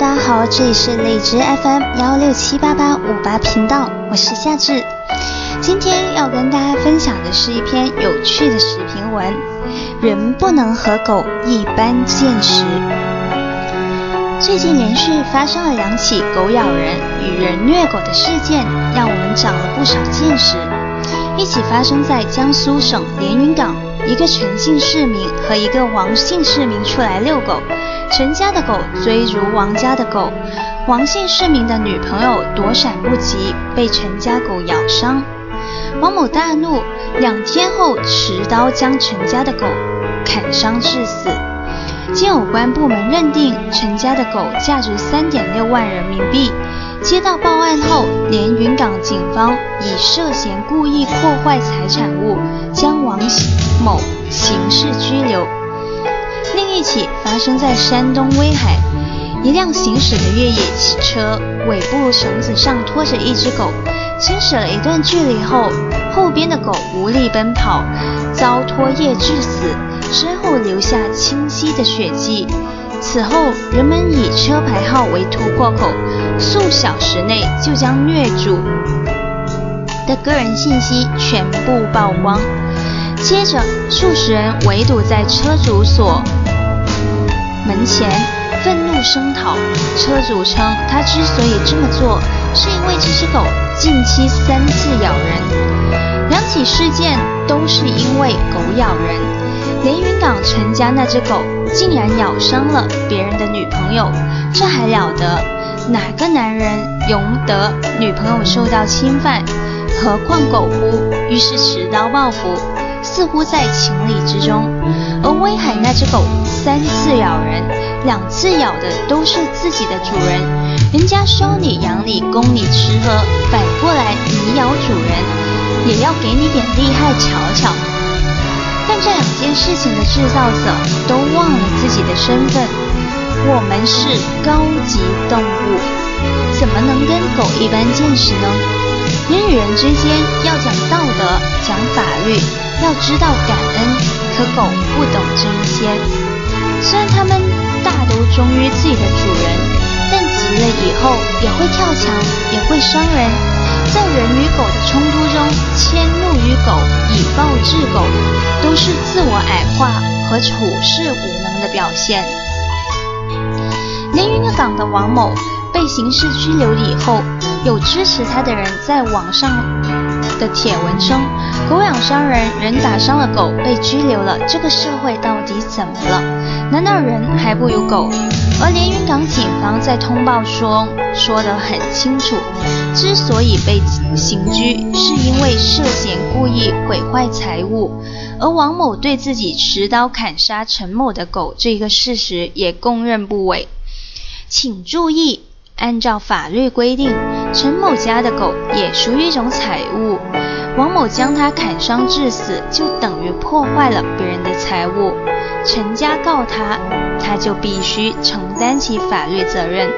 大家好，这里是荔枝 FM 幺六七八八五八频道，我是夏至。今天要跟大家分享的是一篇有趣的视频文：人不能和狗一般见识。最近连续发生了两起狗咬人与人虐狗的事件，让我们长了不少见识。一起发生在江苏省连云港，一个陈姓市民和一个王姓市民出来遛狗。陈家的狗追逐王家的狗，王姓市民的女朋友躲闪不及，被陈家狗咬伤。王某大怒，两天后持刀将陈家的狗砍伤致死。经有关部门认定，陈家的狗价值三点六万人民币。接到报案后，连云港警方以涉嫌故意破坏财产物，将王某刑事拘留。另一起发生在山东威海，一辆行驶的越野汽车尾部绳子上拖着一只狗，行驶了一段距离后，后边的狗无力奔跑，遭拖曳致死，身后留下清晰的血迹。此后，人们以车牌号为突破口，数小时内就将虐主的个人信息全部曝光。接着，数十人围堵在车主所。门前愤怒声讨，车主称他之所以这么做，是因为这只狗近期三次咬人。两起事件都是因为狗咬人。连云港陈家那只狗竟然咬伤了别人的女朋友，这还了得？哪个男人容得女朋友受到侵犯？何况狗乎？于是持刀报复，似乎在情理之中。而威海那只狗。三次咬人，两次咬的都是自己的主人，人家收你养你供你吃喝，反过来你咬主人，也要给你点厉害瞧瞧。但这两件事情的制造者都忘了自己的身份，我们是高级动物，怎么能跟狗一般见识呢？人与人之间要讲道德，讲法律，要知道感恩，可狗不懂这一些。虽然它们大都忠于自己的主人，但急了以后也会跳墙，也会伤人。在人与狗的冲突中，迁怒于狗，以暴制狗，都是自我矮化和处事无能的表现。连云港的王某被刑事拘留以后，有支持他的人在网上的帖文称：“狗咬伤人，人打伤了狗，被拘留了，这个社会到底怎么了？”难道人还不如狗？而连云港警方在通报说说得很清楚，之所以被刑拘，是因为涉嫌故意毁坏财物。而王某对自己持刀砍杀陈某的狗这个事实也供认不讳。请注意，按照法律规定，陈某家的狗也属于一种财物。王某将它砍伤致死，就等于破坏了别人的财物。陈家告他，他就必须承担起法律责任。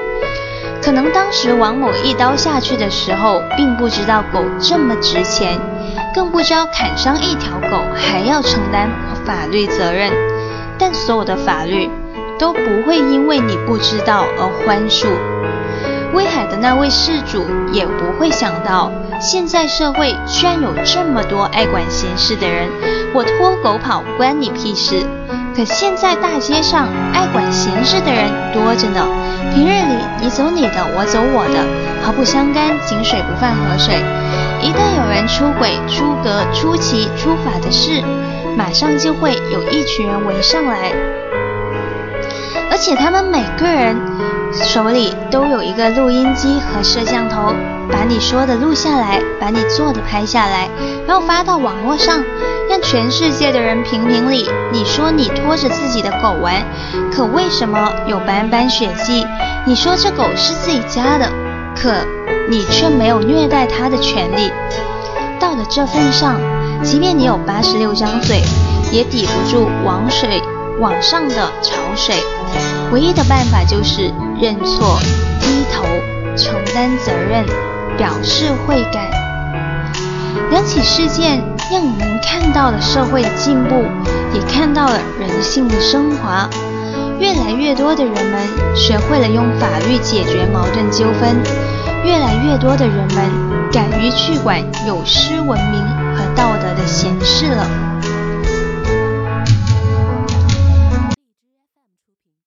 可能当时王某一刀下去的时候，并不知道狗这么值钱，更不知道砍伤一条狗还要承担法律责任。但所有的法律都不会因为你不知道而宽恕。威海的那位事主也不会想到，现在社会居然有这么多爱管闲事的人。我拖狗跑关你屁事？可现在大街上爱管闲事的人多着呢。平日里你走你的，我走我的，毫不相干，井水不犯河水。一旦有人出轨、出格、出奇、出法的事，马上就会有一群人围上来，而且他们每个人手里都有一个录音机和摄像头，把你说的录下来，把你做的拍下来，然后发到网络上。让全世界的人评评理。你说你拖着自己的狗玩，可为什么有斑斑血迹？你说这狗是自己家的，可你却没有虐待它的权利。到了这份上，即便你有八十六张嘴，也抵不住往水往上的潮水。唯一的办法就是认错、低头、承担责任、表示悔改。两起事件。让我们看到了社会的进步，也看到了人性的升华。越来越多的人们学会了用法律解决矛盾纠纷，越来越多的人们敢于去管有失文明和道德的闲事了。